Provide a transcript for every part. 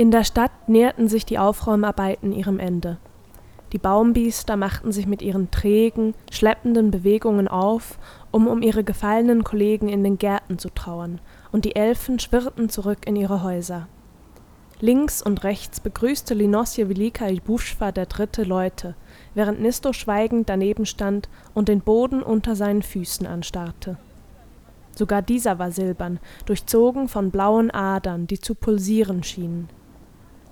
In der Stadt näherten sich die Aufräumarbeiten ihrem Ende. Die Baumbiester machten sich mit ihren trägen, schleppenden Bewegungen auf, um um ihre gefallenen Kollegen in den Gärten zu trauern, und die Elfen schwirrten zurück in ihre Häuser. Links und rechts begrüßte Linosje Velika Ibuschwa der Dritte Leute, während Nisto schweigend daneben stand und den Boden unter seinen Füßen anstarrte. Sogar dieser war silbern, durchzogen von blauen Adern, die zu pulsieren schienen.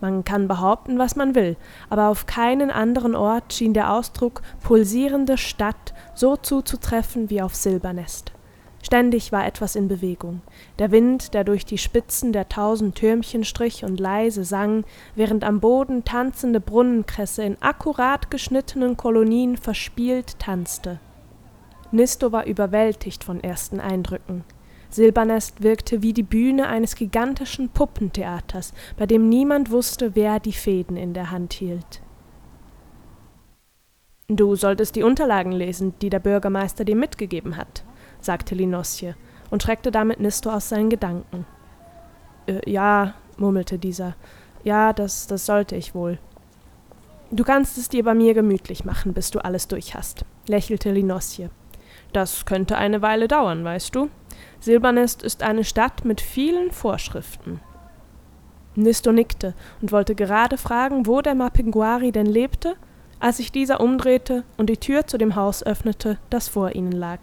Man kann behaupten, was man will, aber auf keinen anderen Ort schien der Ausdruck pulsierende Stadt so zuzutreffen wie auf Silbernest. Ständig war etwas in Bewegung. Der Wind, der durch die Spitzen der tausend Türmchen strich und leise sang, während am Boden tanzende Brunnenkresse in akkurat geschnittenen Kolonien verspielt tanzte. Nisto war überwältigt von ersten Eindrücken. Silbernest wirkte wie die Bühne eines gigantischen Puppentheaters, bei dem niemand wusste, wer die Fäden in der Hand hielt. Du solltest die Unterlagen lesen, die der Bürgermeister dir mitgegeben hat, sagte Linosje und schreckte damit Nisto aus seinen Gedanken. Äh, ja, murmelte dieser. Ja, das, das sollte ich wohl. Du kannst es dir bei mir gemütlich machen, bis du alles durch hast, lächelte Linosje. Das könnte eine Weile dauern, weißt du. Silbernest ist eine Stadt mit vielen Vorschriften. Nisto nickte und wollte gerade fragen, wo der Mapinguari denn lebte, als sich dieser umdrehte und die Tür zu dem Haus öffnete, das vor ihnen lag.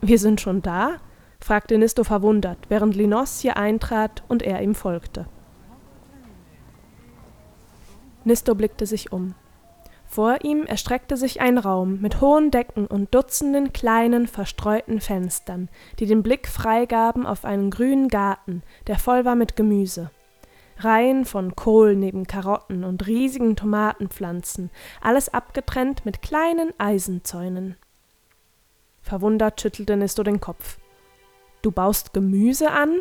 Wir sind schon da? fragte Nisto verwundert, während Linosje eintrat und er ihm folgte. Nisto blickte sich um. Vor ihm erstreckte sich ein Raum mit hohen Decken und Dutzenden kleinen, verstreuten Fenstern, die den Blick freigaben auf einen grünen Garten, der voll war mit Gemüse. Reihen von Kohl neben Karotten und riesigen Tomatenpflanzen, alles abgetrennt mit kleinen Eisenzäunen. Verwundert schüttelte Nisto den Kopf. Du baust Gemüse an?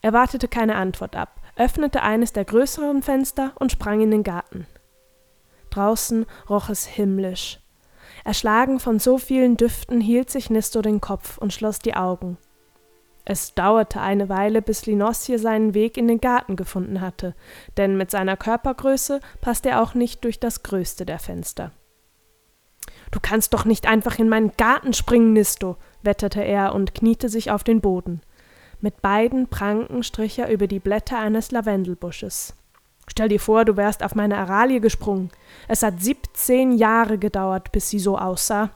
Er wartete keine Antwort ab, öffnete eines der größeren Fenster und sprang in den Garten. Draußen roch es himmlisch. Erschlagen von so vielen Düften hielt sich Nisto den Kopf und schloss die Augen. Es dauerte eine Weile, bis Linosje seinen Weg in den Garten gefunden hatte, denn mit seiner Körpergröße passte er auch nicht durch das größte der Fenster. Du kannst doch nicht einfach in meinen Garten springen, Nisto, wetterte er und kniete sich auf den Boden. Mit beiden Pranken strich er über die Blätter eines Lavendelbusches. Stell dir vor, du wärst auf meine Aralie gesprungen. Es hat 17 Jahre gedauert, bis sie so aussah.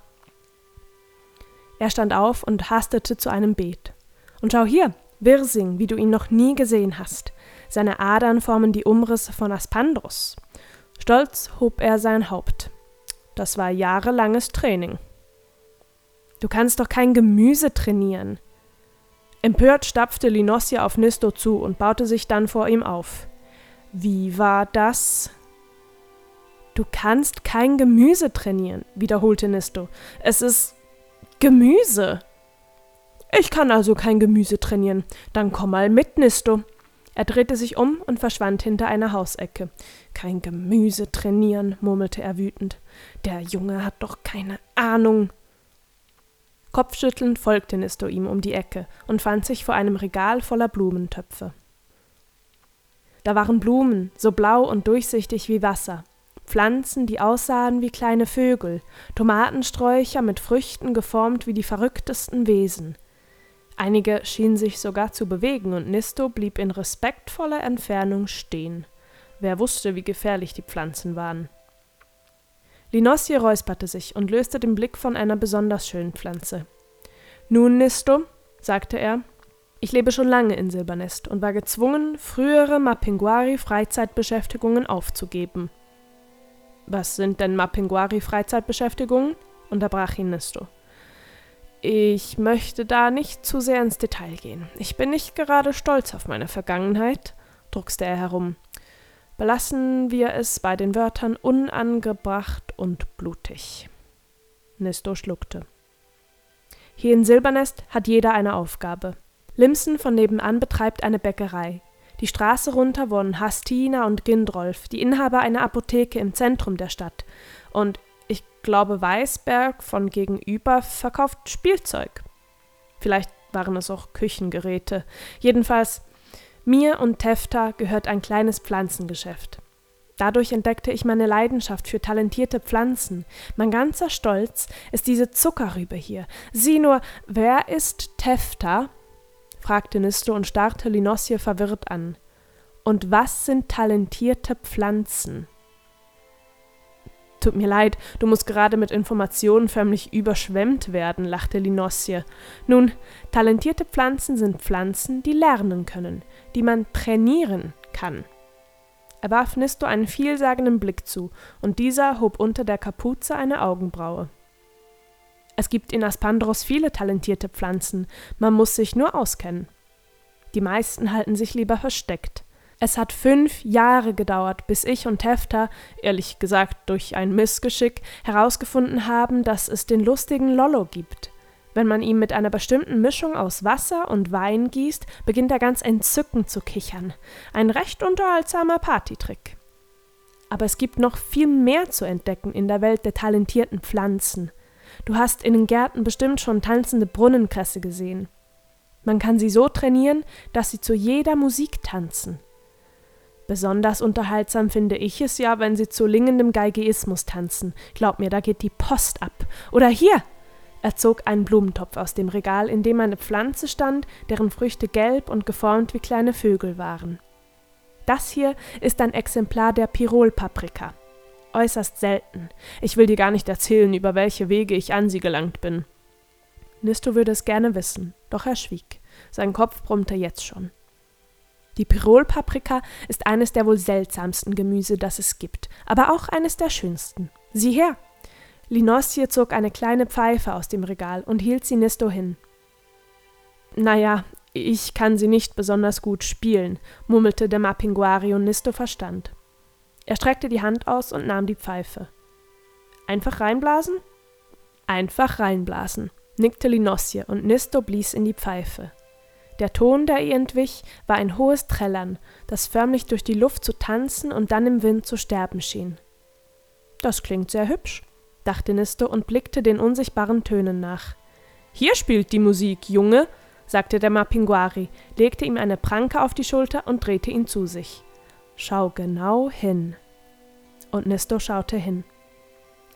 Er stand auf und hastete zu einem Beet. Und schau hier, Wirsing, wie du ihn noch nie gesehen hast. Seine Adern formen die Umrisse von Aspandros. Stolz hob er sein Haupt. Das war jahrelanges Training. Du kannst doch kein Gemüse trainieren. Empört stapfte Linossia auf Nisto zu und baute sich dann vor ihm auf. Wie war das? Du kannst kein Gemüse trainieren, wiederholte Nisto. Es ist Gemüse. Ich kann also kein Gemüse trainieren. Dann komm mal mit, Nisto. Er drehte sich um und verschwand hinter einer Hausecke. Kein Gemüse trainieren, murmelte er wütend. Der Junge hat doch keine Ahnung. Kopfschüttelnd folgte Nisto ihm um die Ecke und fand sich vor einem Regal voller Blumentöpfe. Da waren Blumen, so blau und durchsichtig wie Wasser, Pflanzen, die aussahen wie kleine Vögel, Tomatensträucher mit Früchten geformt wie die verrücktesten Wesen. Einige schienen sich sogar zu bewegen, und Nisto blieb in respektvoller Entfernung stehen. Wer wusste, wie gefährlich die Pflanzen waren. Linosje räusperte sich und löste den Blick von einer besonders schönen Pflanze. Nun, Nisto, sagte er, ich lebe schon lange in Silbernest und war gezwungen, frühere Mapinguari-Freizeitbeschäftigungen aufzugeben. Was sind denn Mapinguari-Freizeitbeschäftigungen? unterbrach ihn Nisto. Ich möchte da nicht zu sehr ins Detail gehen. Ich bin nicht gerade stolz auf meine Vergangenheit, druckste er herum. Belassen wir es bei den Wörtern unangebracht und blutig. Nisto schluckte. Hier in Silbernest hat jeder eine Aufgabe. Limsen von nebenan betreibt eine Bäckerei. Die Straße runter wohnen Hastina und Gindrolf, die Inhaber einer Apotheke im Zentrum der Stadt. Und ich glaube, Weißberg von gegenüber verkauft Spielzeug. Vielleicht waren es auch Küchengeräte. Jedenfalls, Mir und Tefta gehört ein kleines Pflanzengeschäft. Dadurch entdeckte ich meine Leidenschaft für talentierte Pflanzen. Mein ganzer Stolz ist diese Zuckerrübe hier. Sieh nur, wer ist Tefta? Fragte Nisto und starrte Linosje verwirrt an. Und was sind talentierte Pflanzen? Tut mir leid, du musst gerade mit Informationen förmlich überschwemmt werden, lachte Linosje. Nun, talentierte Pflanzen sind Pflanzen, die lernen können, die man trainieren kann. Er warf Nisto einen vielsagenden Blick zu, und dieser hob unter der Kapuze eine Augenbraue. Es gibt in Aspandros viele talentierte Pflanzen, man muss sich nur auskennen. Die meisten halten sich lieber versteckt. Es hat fünf Jahre gedauert, bis ich und Tefta, ehrlich gesagt durch ein Missgeschick, herausgefunden haben, dass es den lustigen Lollo gibt. Wenn man ihn mit einer bestimmten Mischung aus Wasser und Wein gießt, beginnt er ganz entzückend zu kichern. Ein recht unterhaltsamer Partytrick. Aber es gibt noch viel mehr zu entdecken in der Welt der talentierten Pflanzen. Du hast in den Gärten bestimmt schon tanzende Brunnenkresse gesehen. Man kann sie so trainieren, dass sie zu jeder Musik tanzen. Besonders unterhaltsam finde ich es ja, wenn sie zu lingendem Geigeismus tanzen. Glaub mir, da geht die Post ab. Oder hier! Er zog einen Blumentopf aus dem Regal, in dem eine Pflanze stand, deren Früchte gelb und geformt wie kleine Vögel waren. Das hier ist ein Exemplar der Pirolpaprika äußerst selten. Ich will dir gar nicht erzählen, über welche Wege ich an sie gelangt bin. Nisto würde es gerne wissen, doch er schwieg. Sein Kopf brummte jetzt schon. Die Pirolpaprika ist eines der wohl seltsamsten Gemüse, das es gibt, aber auch eines der schönsten. Sieh her! Linosje zog eine kleine Pfeife aus dem Regal und hielt sie Nisto hin. Naja, ich kann sie nicht besonders gut spielen, murmelte der Mapinguari und Nisto verstand. Er streckte die Hand aus und nahm die Pfeife. Einfach reinblasen? Einfach reinblasen, nickte Linosje und Nisto blies in die Pfeife. Der Ton, der ihr entwich, war ein hohes Trällern, das förmlich durch die Luft zu tanzen und dann im Wind zu sterben schien. Das klingt sehr hübsch, dachte Nisto und blickte den unsichtbaren Tönen nach. Hier spielt die Musik, Junge, sagte der Mapinguari, legte ihm eine Pranke auf die Schulter und drehte ihn zu sich. Schau genau hin. Und Nisto schaute hin.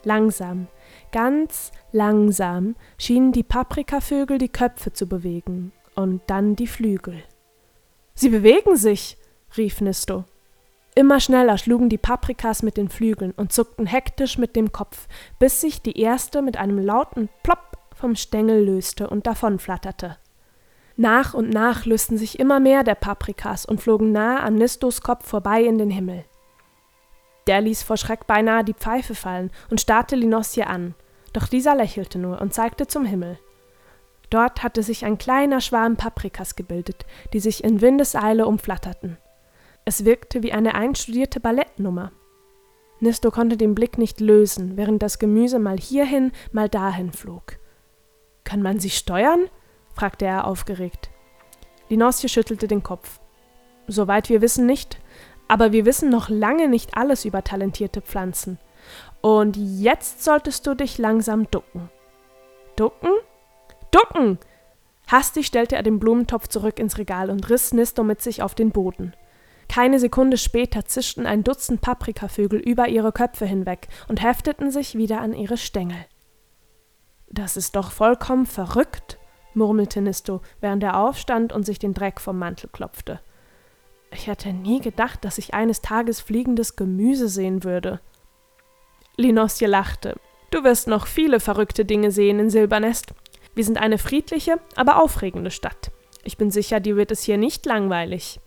Langsam, ganz langsam schienen die Paprikavögel die Köpfe zu bewegen und dann die Flügel. Sie bewegen sich, rief Nisto. Immer schneller schlugen die Paprikas mit den Flügeln und zuckten hektisch mit dem Kopf, bis sich die erste mit einem lauten Plopp vom Stängel löste und davonflatterte. Nach und nach lösten sich immer mehr der Paprikas und flogen nahe an Nistos Kopf vorbei in den Himmel. Der ließ vor Schreck beinahe die Pfeife fallen und starrte Linosje an, doch dieser lächelte nur und zeigte zum Himmel. Dort hatte sich ein kleiner Schwarm Paprikas gebildet, die sich in Windeseile umflatterten. Es wirkte wie eine einstudierte Ballettnummer. Nisto konnte den Blick nicht lösen, während das Gemüse mal hierhin, mal dahin flog. Kann man sie steuern? Fragte er aufgeregt. Linosje schüttelte den Kopf. Soweit wir wissen nicht, aber wir wissen noch lange nicht alles über talentierte Pflanzen. Und jetzt solltest du dich langsam ducken. Ducken? Ducken! Hastig stellte er den Blumentopf zurück ins Regal und riss Nisto mit sich auf den Boden. Keine Sekunde später zischten ein Dutzend Paprikavögel über ihre Köpfe hinweg und hefteten sich wieder an ihre Stängel. Das ist doch vollkommen verrückt, murmelte Nisto, während er aufstand und sich den Dreck vom Mantel klopfte. Ich hätte nie gedacht, dass ich eines Tages fliegendes Gemüse sehen würde. Linosje lachte. Du wirst noch viele verrückte Dinge sehen in Silbernest. Wir sind eine friedliche, aber aufregende Stadt. Ich bin sicher, dir wird es hier nicht langweilig.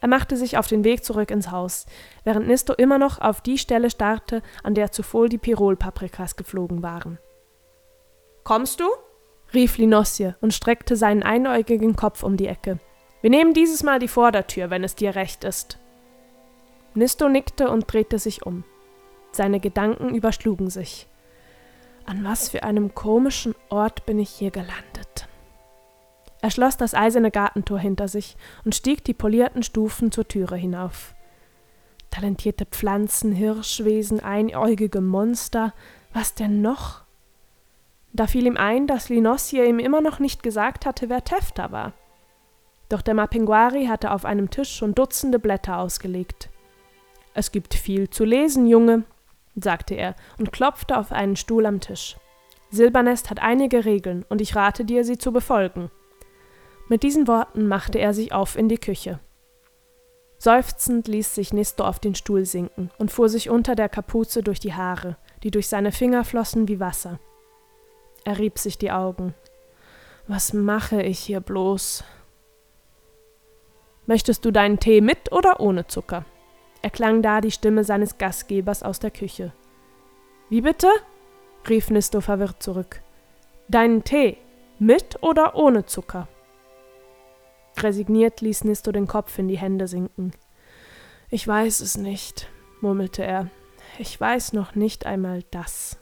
Er machte sich auf den Weg zurück ins Haus, während Nisto immer noch auf die Stelle starrte, an der zuvor die Pirol-Paprikas geflogen waren. Kommst du? Rief Linosje und streckte seinen einäugigen Kopf um die Ecke. Wir nehmen dieses Mal die Vordertür, wenn es dir recht ist. Nisto nickte und drehte sich um. Seine Gedanken überschlugen sich. An was für einem komischen Ort bin ich hier gelandet? Er schloss das eiserne Gartentor hinter sich und stieg die polierten Stufen zur Türe hinauf. Talentierte Pflanzen, Hirschwesen, einäugige Monster, was denn noch? Da fiel ihm ein, dass Linosje ihm immer noch nicht gesagt hatte, wer Tefta war. Doch der Mapinguari hatte auf einem Tisch schon Dutzende Blätter ausgelegt. Es gibt viel zu lesen, Junge, sagte er und klopfte auf einen Stuhl am Tisch. Silbernest hat einige Regeln, und ich rate dir, sie zu befolgen. Mit diesen Worten machte er sich auf in die Küche. Seufzend ließ sich Nisto auf den Stuhl sinken und fuhr sich unter der Kapuze durch die Haare, die durch seine Finger flossen wie Wasser. Er rieb sich die Augen. Was mache ich hier bloß? Möchtest du deinen Tee mit oder ohne Zucker? erklang da die Stimme seines Gastgebers aus der Küche. Wie bitte? rief Nisto verwirrt zurück. Deinen Tee mit oder ohne Zucker? Resigniert ließ Nisto den Kopf in die Hände sinken. Ich weiß es nicht, murmelte er. Ich weiß noch nicht einmal das.